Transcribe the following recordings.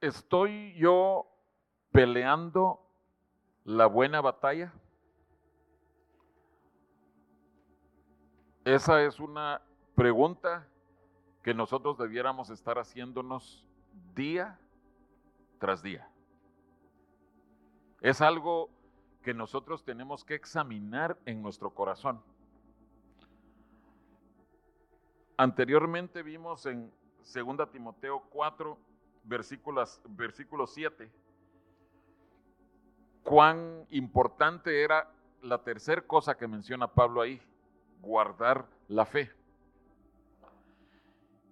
¿Estoy yo peleando la buena batalla? Esa es una pregunta que nosotros debiéramos estar haciéndonos día tras día. Es algo que nosotros tenemos que examinar en nuestro corazón. Anteriormente vimos en 2 Timoteo 4, versículos, versículo 7, cuán importante era la tercera cosa que menciona Pablo ahí, guardar la fe.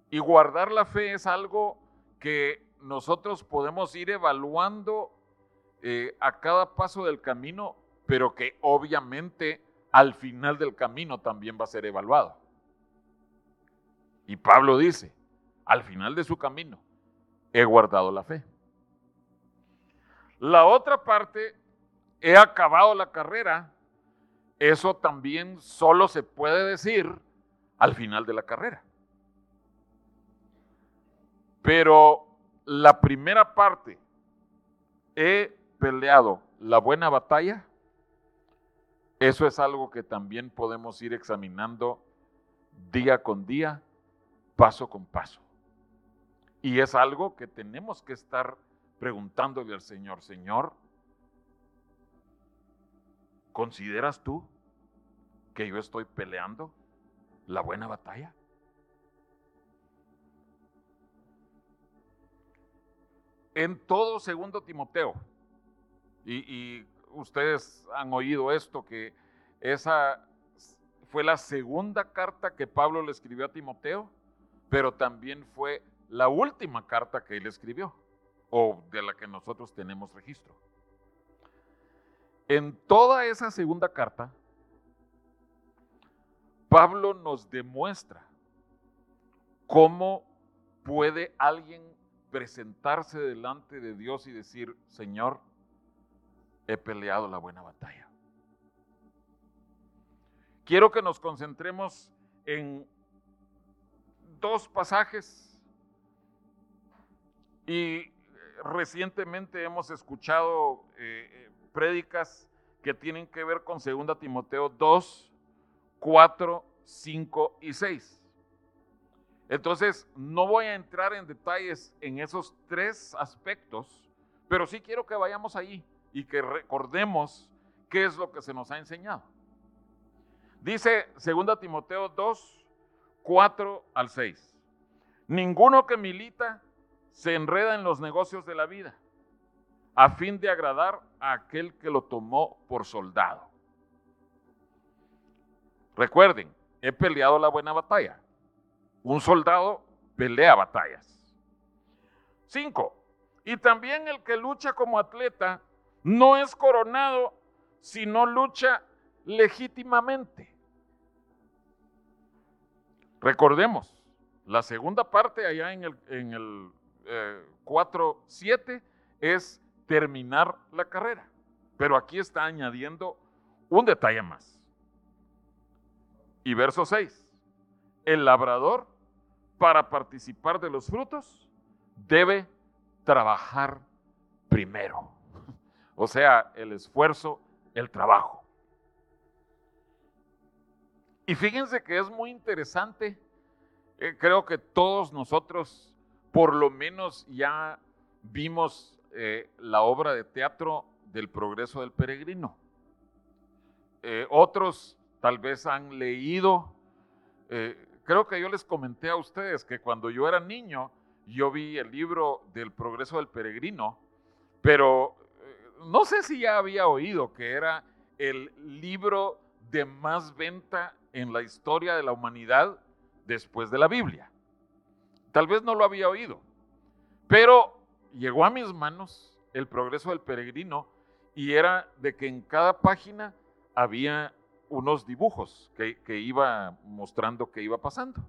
Y guardar la fe es algo que nosotros podemos ir evaluando eh, a cada paso del camino, pero que obviamente al final del camino también va a ser evaluado. Y Pablo dice, al final de su camino, he guardado la fe. La otra parte, he acabado la carrera, eso también solo se puede decir al final de la carrera. Pero la primera parte, he peleado la buena batalla, eso es algo que también podemos ir examinando día con día, paso con paso. Y es algo que tenemos que estar preguntándole al Señor, Señor, ¿consideras tú que yo estoy peleando la buena batalla? En todo segundo Timoteo, y, y ustedes han oído esto, que esa fue la segunda carta que Pablo le escribió a Timoteo, pero también fue la última carta que él escribió o de la que nosotros tenemos registro. En toda esa segunda carta, Pablo nos demuestra cómo puede alguien presentarse delante de Dios y decir, Señor, he peleado la buena batalla. Quiero que nos concentremos en dos pasajes y recientemente hemos escuchado eh, eh, prédicas que tienen que ver con 2 Timoteo 2, 4, 5 y 6. Entonces, no voy a entrar en detalles en esos tres aspectos, pero sí quiero que vayamos allí y que recordemos qué es lo que se nos ha enseñado. Dice 2 Timoteo 2, 4 al 6. Ninguno que milita se enreda en los negocios de la vida a fin de agradar a aquel que lo tomó por soldado. Recuerden, he peleado la buena batalla. Un soldado pelea batallas. Cinco, y también el que lucha como atleta no es coronado, sino lucha legítimamente. Recordemos, la segunda parte allá en el, en el 4, 7 es terminar la carrera. Pero aquí está añadiendo un detalle más. Y verso 6. El labrador, para participar de los frutos, debe trabajar primero. O sea, el esfuerzo, el trabajo. Y fíjense que es muy interesante. Eh, creo que todos nosotros por lo menos ya vimos eh, la obra de teatro del progreso del peregrino. Eh, otros tal vez han leído, eh, creo que yo les comenté a ustedes que cuando yo era niño, yo vi el libro del progreso del peregrino, pero no sé si ya había oído que era el libro de más venta en la historia de la humanidad después de la Biblia. Tal vez no lo había oído, pero llegó a mis manos el progreso del peregrino y era de que en cada página había unos dibujos que, iba mostrando que iba pasando.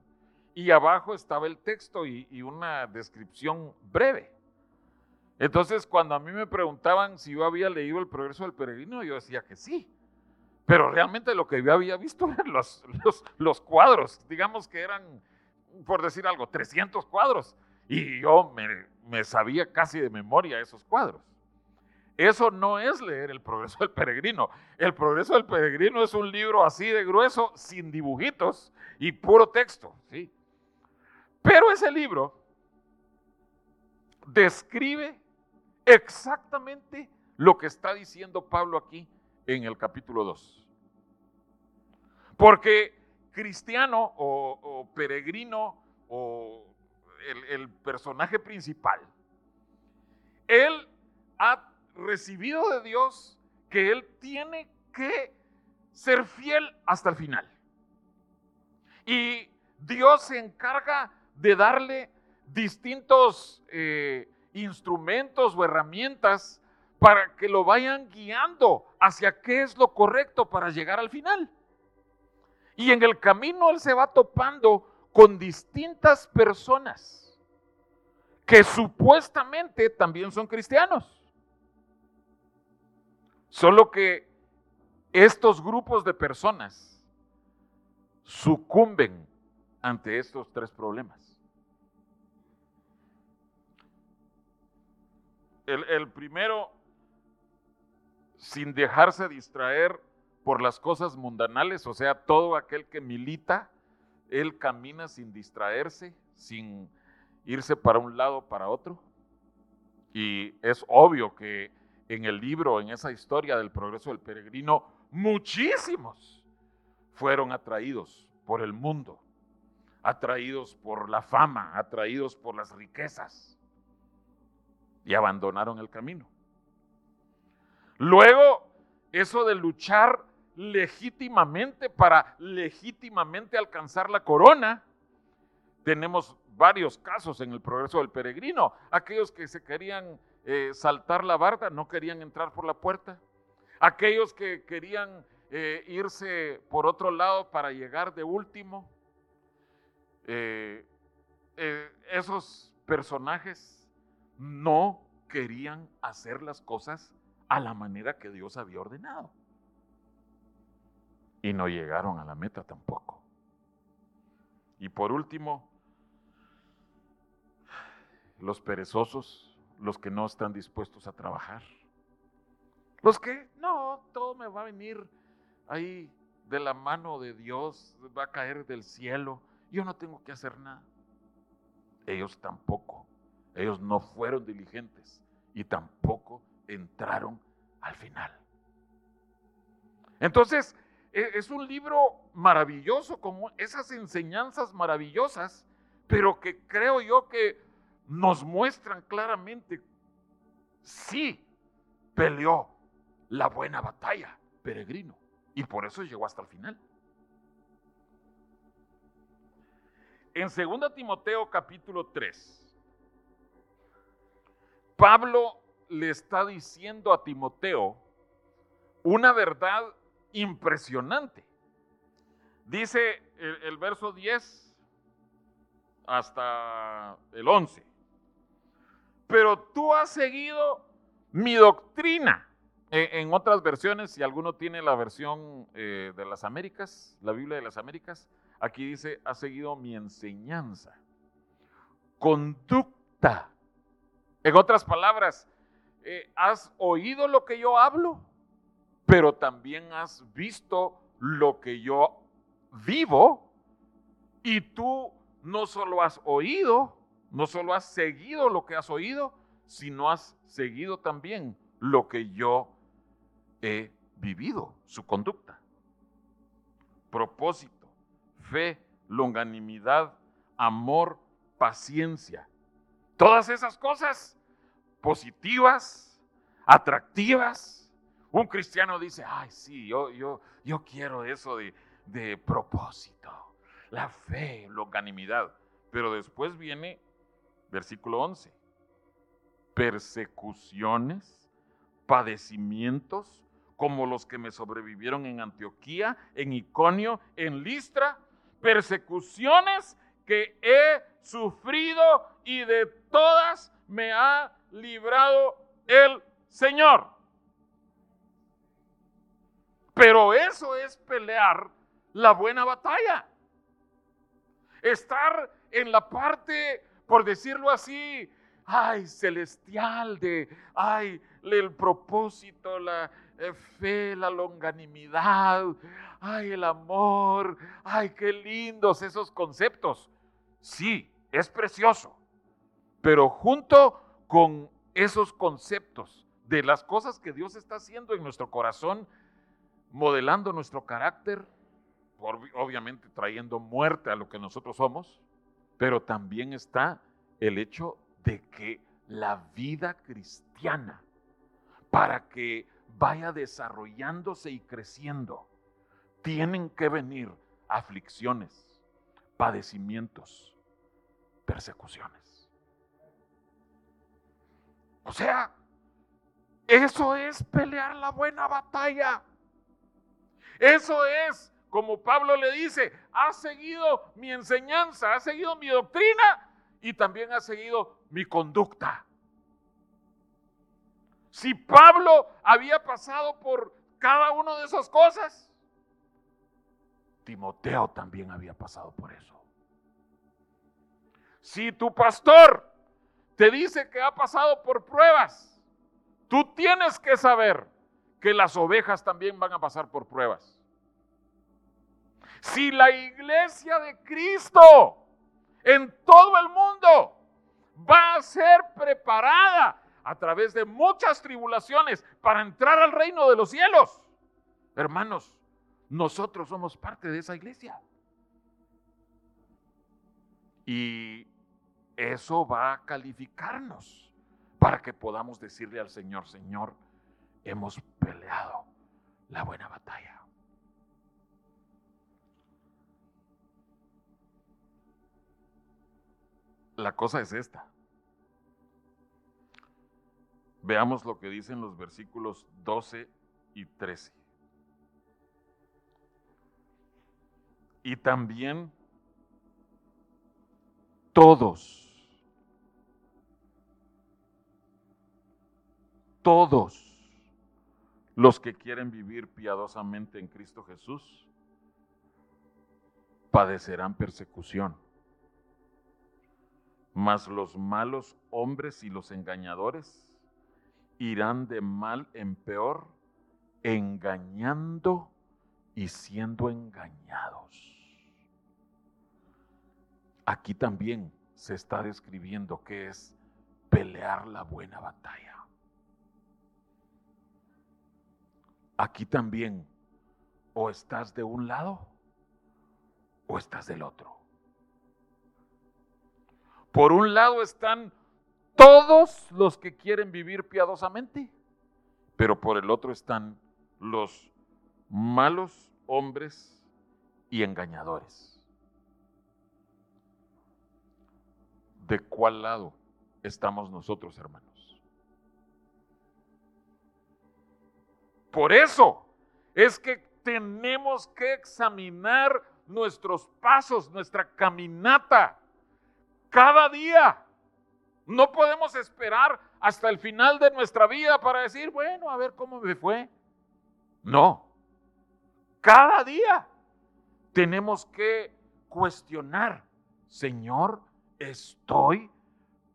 Y abajo estaba el texto y, y una descripción breve. Entonces, cuando a mí me preguntaban si yo había leído el progreso del peregrino, yo decía que sí. Pero realmente lo que yo había visto eran los, los, los cuadros, digamos que eran por decir algo, 300 cuadros. Y yo me, me sabía casi de memoria esos cuadros. Eso no es leer el progreso del peregrino. El progreso del peregrino es un libro así de grueso, sin dibujitos y puro texto. ¿sí? Pero ese libro describe exactamente lo que está diciendo Pablo aquí en el capítulo 2. Porque cristiano o, peregrino o el, personaje principal, él ha recibido de Dios que él tiene que ser fiel hasta el final. Y Dios se encarga de darle distintos eh, instrumentos o herramientas para que lo vayan guiando hacia qué es lo correcto para llegar al final. Y en el camino él se va topando con distintas personas que supuestamente también son cristianos. Solo que estos grupos de personas sucumben ante estos tres problemas. El, primero, sin dejarse distraer por las cosas mundanales, o sea, todo aquel que milita, él camina sin distraerse, sin irse para un lado para otro. Y es obvio que en el libro, en esa historia del progreso del peregrino, muchísimos fueron atraídos por el mundo, atraídos por la fama, atraídos por las riquezas y abandonaron el camino. Luego, eso de luchar legítimamente para legítimamente alcanzar la corona, tenemos varios casos en el progreso del peregrino, aquellos que se querían eh, saltar la barda, no querían entrar por la puerta. Aquellos que querían eh, irse por otro lado para llegar de último. Eh, esos personajes no querían hacer las cosas a la manera que Dios había ordenado. Y no llegaron a la meta tampoco. Y por último, los perezosos los que no están dispuestos a trabajar. Los que, no, todo me va a venir ahí de la mano de Dios, va a caer del cielo, yo no tengo que hacer nada. Ellos tampoco, ellos no fueron diligentes y tampoco entraron al final. Entonces, es un libro maravilloso, con esas enseñanzas maravillosas, pero que creo yo que nos muestran claramente, sí, peleó la buena batalla, peregrino, y por eso llegó hasta el final. En 2 Timoteo capítulo 3, Pablo le está diciendo a Timoteo una verdad impresionante. Dice el, verso 10 hasta el 11 pero tú has seguido mi doctrina. E, en, otras versiones, si alguno tiene la versión eh, de las Américas, la Biblia de las Américas, aquí dice, has seguido mi enseñanza. Conducta. En otras palabras, eh, has oído lo que yo hablo, pero también has visto lo que yo vivo y tú no solo has oído, no solo has seguido lo que has oído, sino has seguido también lo que yo he vivido, su conducta. Propósito, fe, longanimidad, amor, paciencia. Todas esas cosas positivas, atractivas. Un cristiano dice, ay, sí, yo, yo, yo quiero eso de, de propósito, la fe, longanimidad. Pero después viene Versículo 11. Persecuciones, padecimientos, como los que me sobrevivieron en Antioquía, en Iconio, en Listra, persecuciones que he sufrido y de todas me ha librado el Señor. Pero eso es pelear la buena batalla. Estar en la parte por decirlo así, ay, celestial, de, ay, el propósito, la eh, fe, la longanimidad, ay, el amor, ay, qué lindos esos conceptos. Sí, es precioso, pero junto con esos conceptos de las cosas que Dios está haciendo en nuestro corazón, modelando nuestro carácter, obviamente trayendo muerte a lo que nosotros somos, pero también está el hecho de que la vida cristiana, para que vaya desarrollándose y creciendo, tienen que venir aflicciones, padecimientos, persecuciones. O sea, eso es pelear la buena batalla. Eso es, como Pablo le dice, ha seguido mi enseñanza, ha seguido mi doctrina y también ha seguido mi conducta. Si Pablo había pasado por cada una de esas cosas, Timoteo también había pasado por eso. Si tu pastor te dice que ha pasado por pruebas, tú tienes que saber que las ovejas también van a pasar por pruebas. Si la iglesia de Cristo en todo el mundo va a ser preparada a través de muchas tribulaciones para entrar al reino de los cielos. Hermanos, nosotros somos parte de esa iglesia. Y eso va a calificarnos para que podamos decirle al Señor, Señor, hemos peleado la buena batalla. La cosa es esta. Veamos lo que dicen los versículos 12 y 13. Y también todos, todos los que quieren vivir piadosamente en Cristo Jesús padecerán persecución mas los malos hombres y los engañadores irán de mal en peor, engañando y siendo engañados. Aquí también se está describiendo que es pelear la buena batalla. Aquí también o estás de un lado o estás del otro. Por un lado están todos los que quieren vivir piadosamente, pero por el otro están los malos hombres y engañadores. ¿De cuál lado estamos nosotros, hermanos? Por eso es que tenemos que examinar nuestros pasos, nuestra caminata cada día. No podemos esperar hasta el final de nuestra vida para decir, bueno, a ver cómo me fue. No. Cada día tenemos que cuestionar, Señor, ¿estoy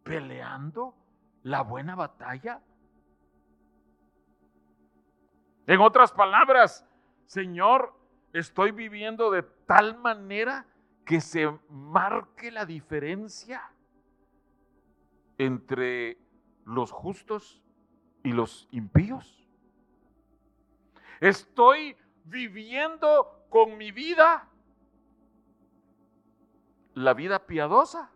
peleando la buena batalla? En otras palabras, Señor, estoy viviendo de tal manera que se marque la diferencia entre los justos y los impíos. Estoy viviendo con mi vida la vida piadosa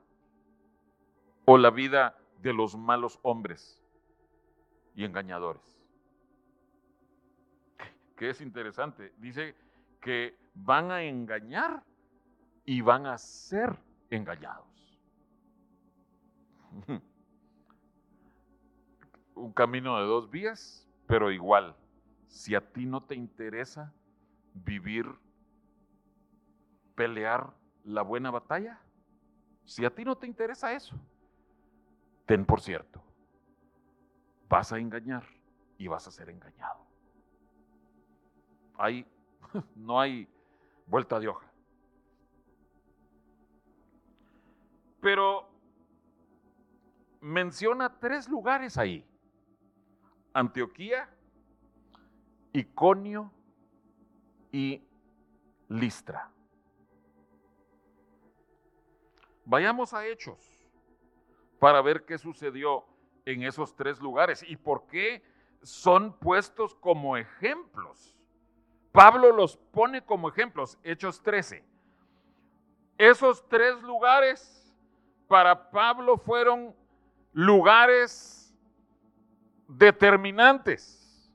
o la vida de los malos hombres y engañadores. Que es interesante. Dice que van a engañar y van a ser engañados. Un camino de dos vías, pero igual, si a ti no te interesa vivir, pelear la buena batalla, si a ti no te interesa eso, ten por cierto, vas a engañar y vas a ser engañado. Ahí no hay vuelta de hoja. Pero menciona tres lugares ahí. Antioquía, Iconio y Listra. Vayamos a Hechos para ver qué sucedió en esos tres lugares y por qué son puestos como ejemplos. Pablo los pone como ejemplos, Hechos 13. Esos tres lugares para Pablo fueron lugares determinantes.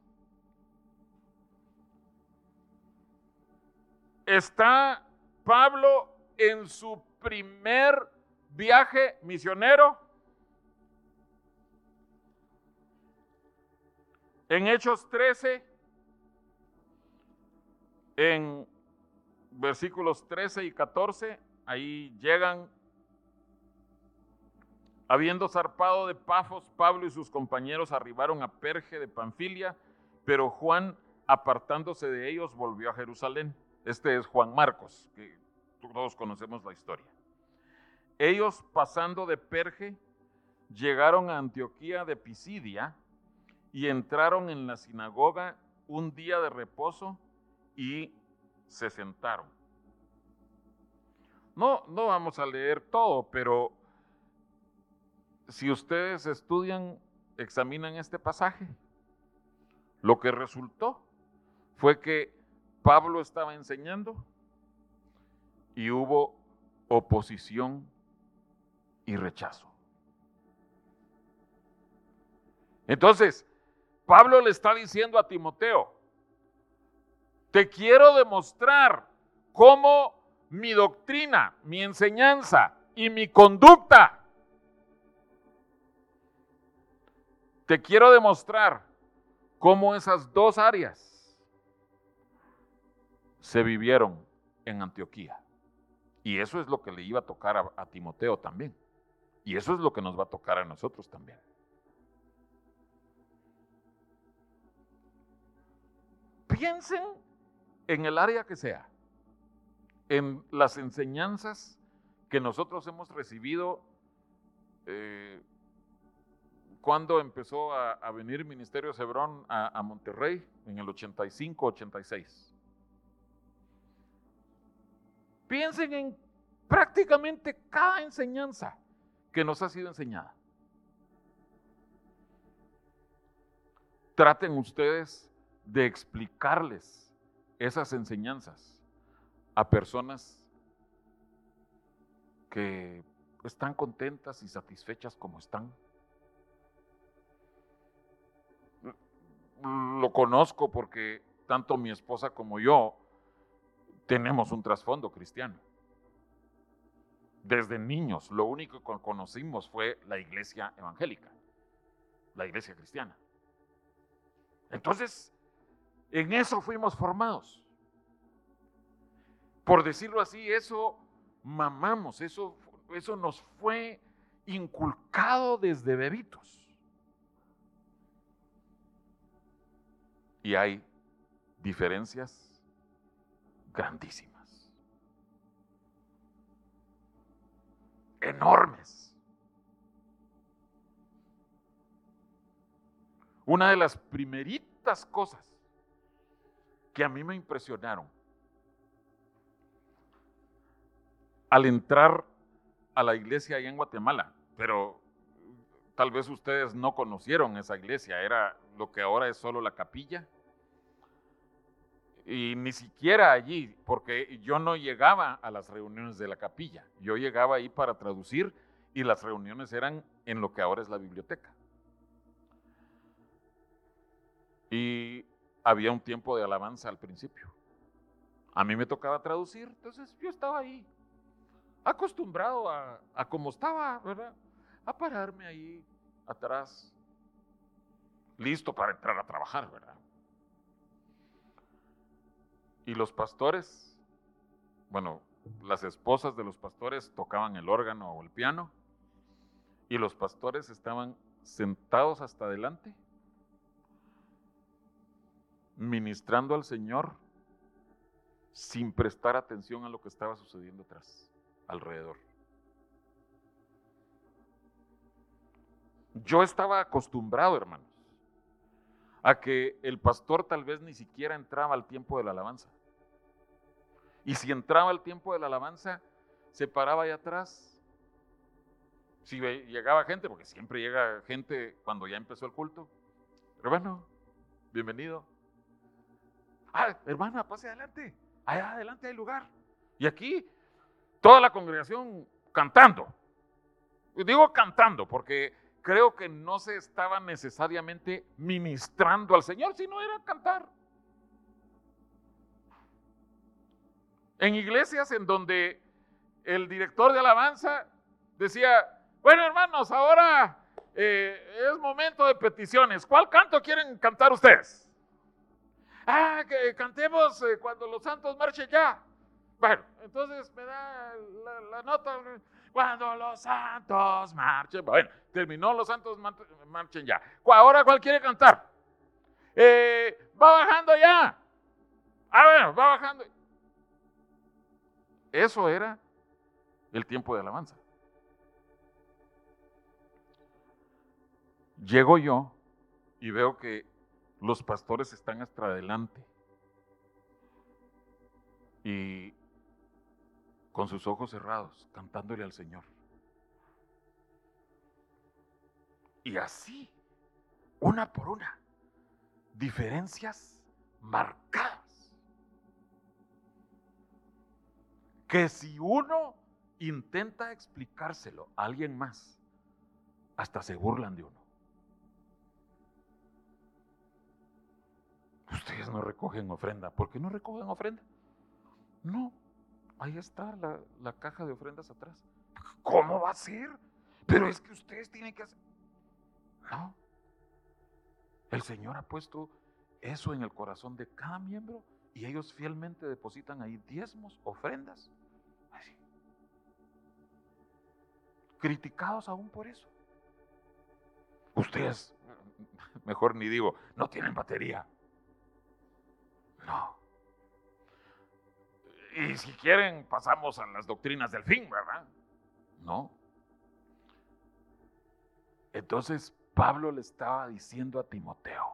Está Pablo en su primer viaje misionero. En Hechos 13, en versículos 13 y 14, ahí llegan, habiendo zarpado de Pafos, Pablo y sus compañeros arribaron a Perge de Panfilia, pero Juan, apartándose de ellos, volvió a Jerusalén. Este es Juan Marcos, que todos conocemos la historia. Ellos pasando de Perge, llegaron a Antioquía de Pisidia y entraron en la sinagoga un día de reposo y se sentaron. No, no vamos a leer todo, pero si ustedes estudian, examinan este pasaje, lo que resultó fue que Pablo estaba enseñando y hubo oposición y rechazo. Entonces, Pablo le está diciendo a Timoteo, te quiero demostrar cómo mi doctrina, mi enseñanza y mi conducta, te quiero demostrar cómo esas dos áreas se vivieron en Antioquía. Y eso es lo que le iba a tocar a, Timoteo también. Y eso es lo que nos va a tocar a nosotros también. Piensen en el área que sea, en las enseñanzas que nosotros hemos recibido eh, cuando empezó a, venir Ministerio Cebrón a, a Monterrey en el 85, 86. Piensen en prácticamente cada enseñanza que nos ha sido enseñada. Traten ustedes de explicarles esas enseñanzas a personas que están contentas y satisfechas como están. Lo conozco porque tanto mi esposa como yo tenemos un trasfondo cristiano. Desde niños, lo único que conocimos fue la iglesia evangélica, la iglesia cristiana. Entonces, en eso fuimos formados. Por decirlo así, eso mamamos, eso, eso nos fue inculcado desde bebitos. Y hay diferencias grandísimas, enormes. Una de las primeritas cosas que a mí me impresionaron al entrar a la iglesia ahí en Guatemala, pero tal vez ustedes no conocieron esa iglesia, era lo que ahora es solo la capilla y ni siquiera allí, porque yo no llegaba a las reuniones de la capilla, yo llegaba ahí para traducir y las reuniones eran en lo que ahora es la biblioteca. Y había un tiempo de alabanza al principio. A mí me tocaba traducir, entonces yo estaba ahí, acostumbrado a, a como estaba, ¿verdad? A pararme ahí atrás, listo para entrar a trabajar, ¿verdad? Y los pastores, bueno, las esposas de los pastores tocaban el órgano o el piano y los pastores estaban sentados hasta adelante, ministrando al Señor sin prestar atención a lo que estaba sucediendo atrás, alrededor. Yo estaba acostumbrado, hermanos, a que el pastor tal vez ni siquiera entraba al tiempo de la alabanza. Y si entraba al tiempo de la alabanza, se paraba ahí atrás. Si llegaba gente, porque siempre llega gente cuando ya empezó el culto. Hermano, bienvenido. Ah, hermana, pase adelante. Allá adelante hay lugar. Y aquí toda la congregación cantando. Digo cantando porque creo que no se estaba necesariamente ministrando al Señor, sino era cantar. En iglesias en donde el director de alabanza decía, bueno hermanos, ahora eh, es momento de peticiones. ¿Cuál canto quieren cantar ustedes? Ah, que cantemos eh, cuando los santos marchen ya. Bueno, entonces me da la, nota cuando los santos marchen. Bueno, terminó los santos marchen ya. Ahora, ¿cuál quiere cantar? Eh, va bajando ya. Ah, bueno, va bajando. Eso era el tiempo de alabanza. Llego yo y veo que los pastores están hasta adelante. Y con sus ojos cerrados, cantándole al Señor. Y así, una por una, diferencias marcadas. Que si uno intenta explicárselo a alguien más, hasta se burlan de uno. Ustedes no recogen ofrenda. ¿Por qué no recogen ofrenda? No, Ahí está la, caja de ofrendas atrás. ¿Cómo va a ser? Pero es que ustedes tienen que hacer. No. El Señor ha puesto eso en el corazón de cada miembro y ellos fielmente depositan ahí diezmos, ofrendas. Criticados aún por eso. Ustedes, mejor ni digo, no tienen batería. Y si quieren, pasamos a las doctrinas del fin, ¿verdad? No. Entonces Pablo le estaba diciendo a Timoteo,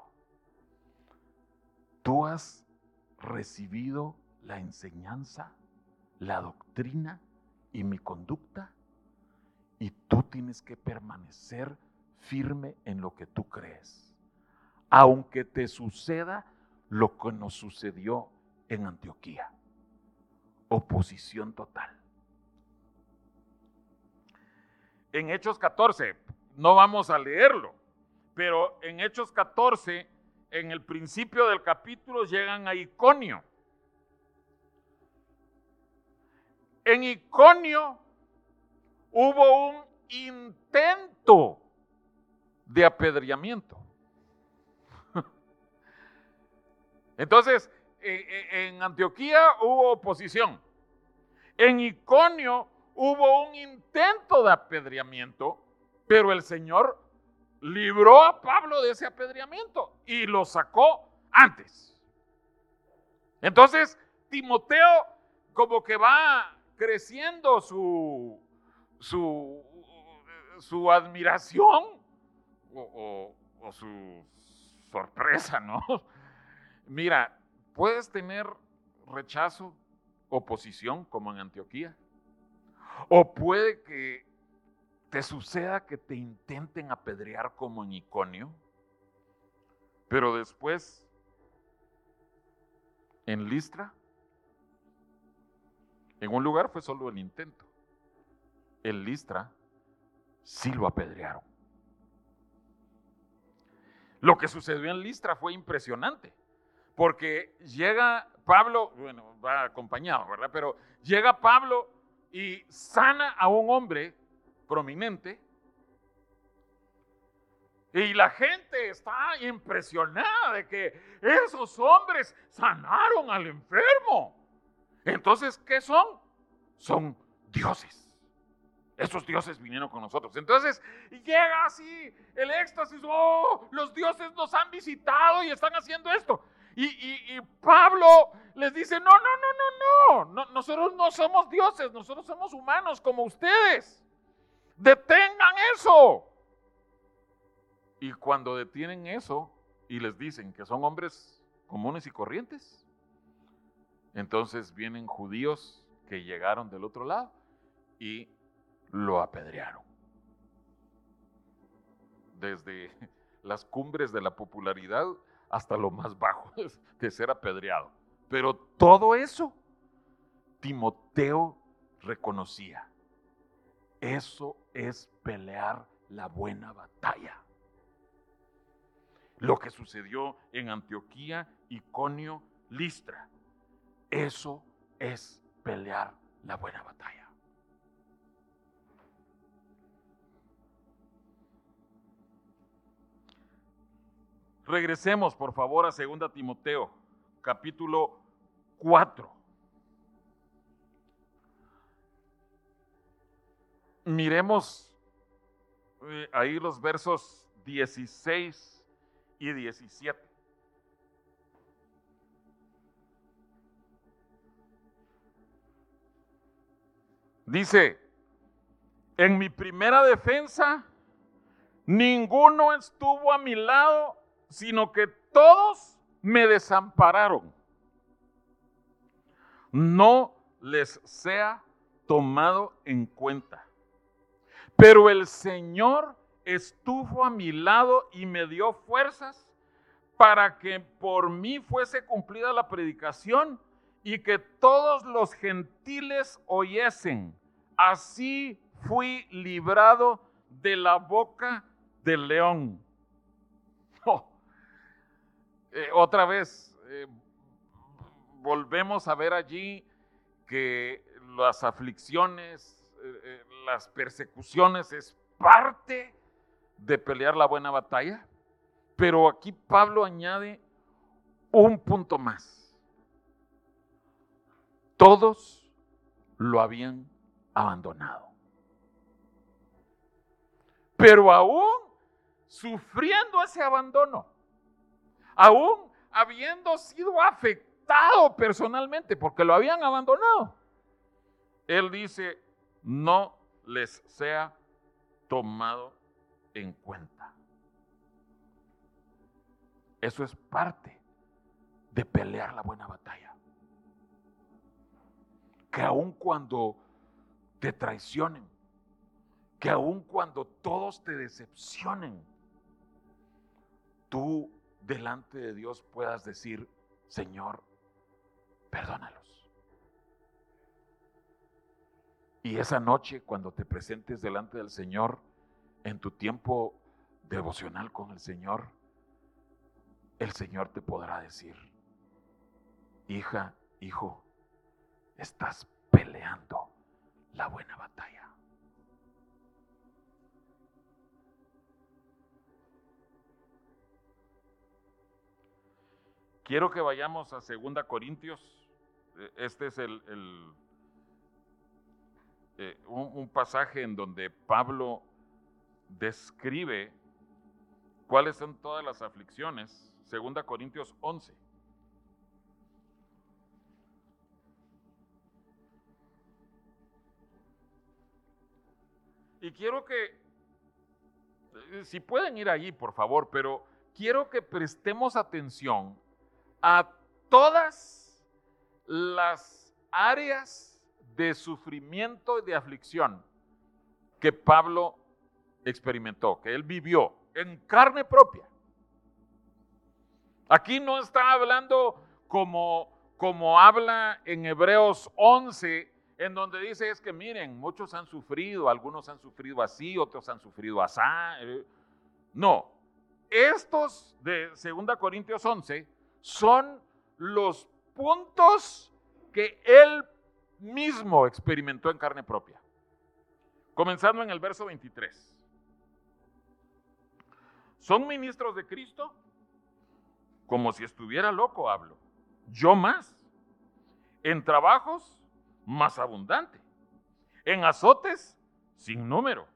tú has recibido la enseñanza, la doctrina y mi conducta, y tú tienes que permanecer firme en lo que tú crees, aunque te suceda lo que nos sucedió en Antioquía oposición total. En Hechos 14, no vamos a leerlo, pero en Hechos 14, en el principio del capítulo, llegan a Iconio. En Iconio hubo un intento de apedreamiento. Entonces, en Antioquía hubo oposición. En Iconio hubo un intento de apedreamiento, pero el Señor libró a Pablo de ese apedreamiento y lo sacó antes. Entonces, Timoteo como que va creciendo su, su, admiración o su sorpresa, ¿no? Mira, Puedes tener rechazo, oposición, como en Antioquía. O puede que te suceda que te intenten apedrear como en Iconio. Pero después, en Listra, en un lugar fue solo el intento. En Listra sí lo apedrearon. Lo que sucedió en Listra fue impresionante porque llega Pablo, bueno, va acompañado, ¿verdad? Pero llega Pablo y sana a un hombre prominente. Y la gente está impresionada de que esos hombres sanaron al enfermo. Entonces, ¿qué son? Son dioses. Esos dioses vinieron con nosotros. Entonces llega así el éxtasis, oh, los dioses nos han visitado y están haciendo esto. Y, Pablo les dice, no, no, no, no, no, nosotros no somos dioses, nosotros somos humanos como ustedes. Detengan eso. Y cuando detienen eso y les dicen que son hombres comunes y corrientes, entonces vienen judíos que llegaron del otro lado y lo apedrearon. Desde las cumbres de la popularidad hasta lo más bajo de ser apedreado. Pero todo eso Timoteo reconocía. Eso es pelear la buena batalla. Lo que sucedió en Antioquía, Iconio, Listra. Eso es pelear la buena batalla. Regresemos, por favor, a 2 Timoteo, capítulo 4. Miremos eh, ahí los versos 16 y 17. Dice, en mi primera defensa, ninguno estuvo a mi lado, sino que todos me desampararon. No les sea tomado en cuenta. Pero el Señor estuvo a mi lado y me dio fuerzas para que por mí fuese cumplida la predicación y que todos los gentiles oyesen. Así fui librado de la boca del león. Oh. Eh, otra vez, eh, volvemos a ver allí que las aflicciones, eh, las persecuciones es parte de pelear la buena batalla. Pero aquí Pablo añade un punto más todos lo habían abandonado. Pero aún sufriendo ese abandono, aún habiendo sido afectado personalmente porque lo habían abandonado, él dice, no les sea tomado en cuenta. Eso es parte de pelear la buena batalla que aun cuando te traicionen, que aun cuando todos te decepcionen, tú delante de Dios puedas decir, Señor, perdónalos. Y esa noche, cuando te presentes delante del Señor, en tu tiempo devocional con el Señor, el Señor te podrá decir, hija, hijo, estás peleando la buena batalla. Quiero que vayamos a 2 Corintios. E, este es el, eh, un, pasaje en donde Pablo describe cuáles son todas las aflicciones. 2 Corintios 11. Y quiero que, eh, si pueden ir allí, por favor, pero quiero que prestemos atención a todas las áreas de sufrimiento y de aflicción que Pablo experimentó, que él vivió en carne propia. Aquí no está hablando como, como habla en Hebreos 11 en donde dice es que miren, muchos han sufrido, algunos han sufrido así, otros han sufrido así. Eh, no, estos de 2 Corintios 11 son los puntos que él mismo experimentó en carne propia. Comenzando en el verso 23. ¿Son ministros de Cristo? Como si estuviera loco hablo. Yo más. En trabajos más abundante. En azotes, sin número.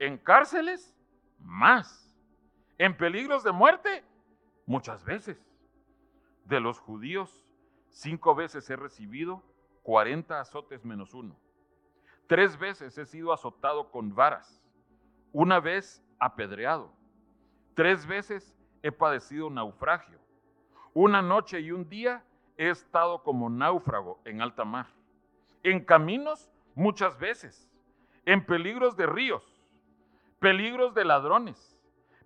En cárceles, más. En peligros de muerte, muchas veces. De los judíos, cinco veces he recibido 40 azotes menos uno. Tres veces he sido azotado con varas. Una vez apedreado. Tres veces he padecido naufragio. Una noche y un día he estado como náufrago en alta mar. En caminos muchas veces. En peligros de ríos. Peligros de ladrones.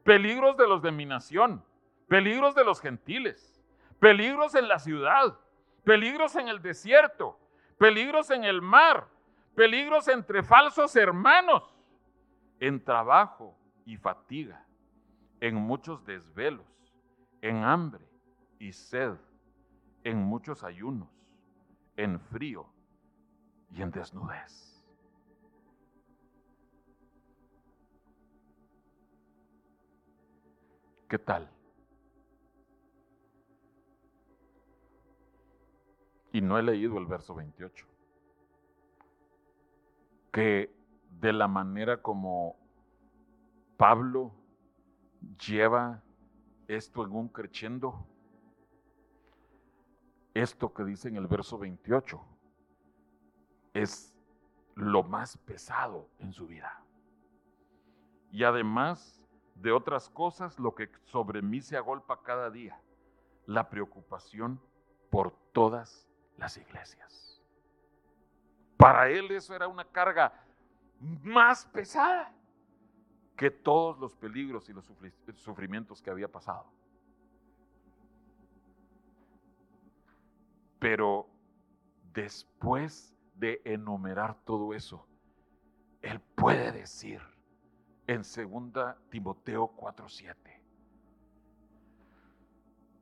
Peligros de los de mi nación. Peligros de los gentiles. Peligros en la ciudad. Peligros en el desierto. Peligros en el mar. Peligros entre falsos hermanos. En trabajo y fatiga en muchos desvelos, en hambre y sed, en muchos ayunos, en frío y en desnudez. ¿Qué tal? Y no he leído el verso 28. Que de la manera como Pablo lleva esto en un crescendo. Esto que dice en el verso 28 es lo más pesado en su vida. Y además de otras cosas, lo que sobre mí se agolpa cada día, la preocupación por todas las iglesias. Para él eso era una carga más pesada que todos los peligros y los sufrimientos que había pasado. Pero después de enumerar todo eso, él puede decir en 2 Timoteo 4:7,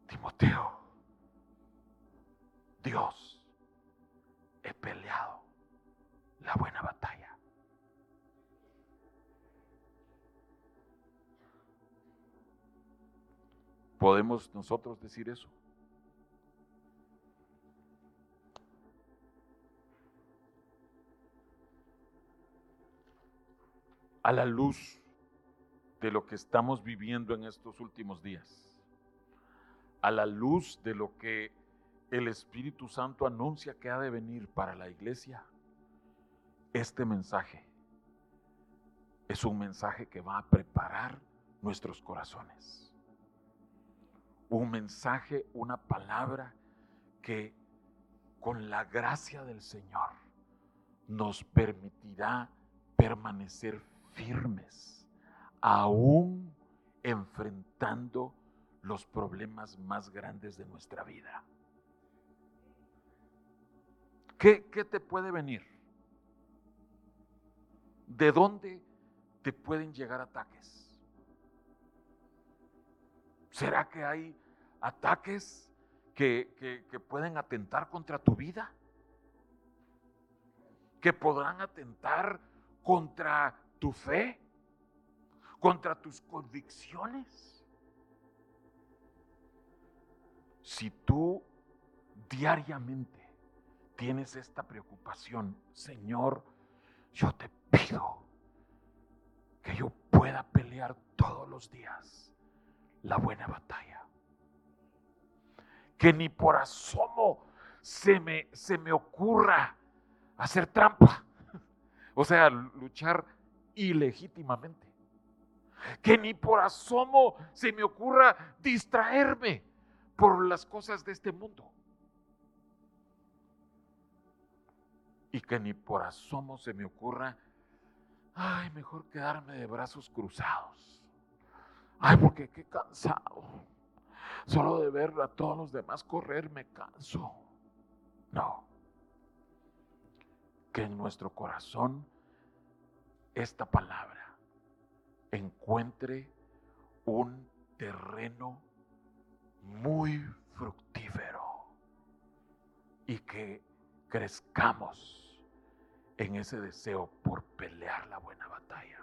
Timoteo, Dios, he peleado la buena batalla. ¿Podemos nosotros decir eso? A la luz de lo que estamos viviendo en estos últimos días, a la luz de lo que el Espíritu Santo anuncia que ha de venir para la iglesia, este mensaje es un mensaje que va a preparar nuestros corazones un mensaje, una palabra que con la gracia del Señor nos permitirá permanecer firmes, aún enfrentando los problemas más grandes de nuestra vida. ¿Qué, te puede venir? ¿De dónde te pueden llegar ataques? ¿Será que hay ataques que, pueden atentar contra tu vida? ¿Que podrán atentar contra tu fe? ¿Contra tus convicciones? Si tú diariamente tienes esta preocupación, Señor, yo te pido que yo pueda pelear todos los días la buena batalla. Que ni por asomo se me, se me ocurra hacer trampa. O sea, luchar ilegítimamente. Que ni por asomo se me ocurra distraerme por las cosas de este mundo. Y que ni por asomo se me ocurra, ay, mejor quedarme de brazos cruzados Ay, porque qué cansado. Solo de ver a todos los demás correr me canso. No. Que en nuestro corazón esta palabra encuentre un terreno muy fructífero y que crezcamos en ese deseo por pelear la buena batalla.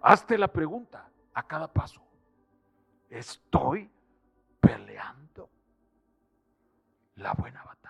Hazte la pregunta a cada paso. ¿Estoy peleando la buena batalla?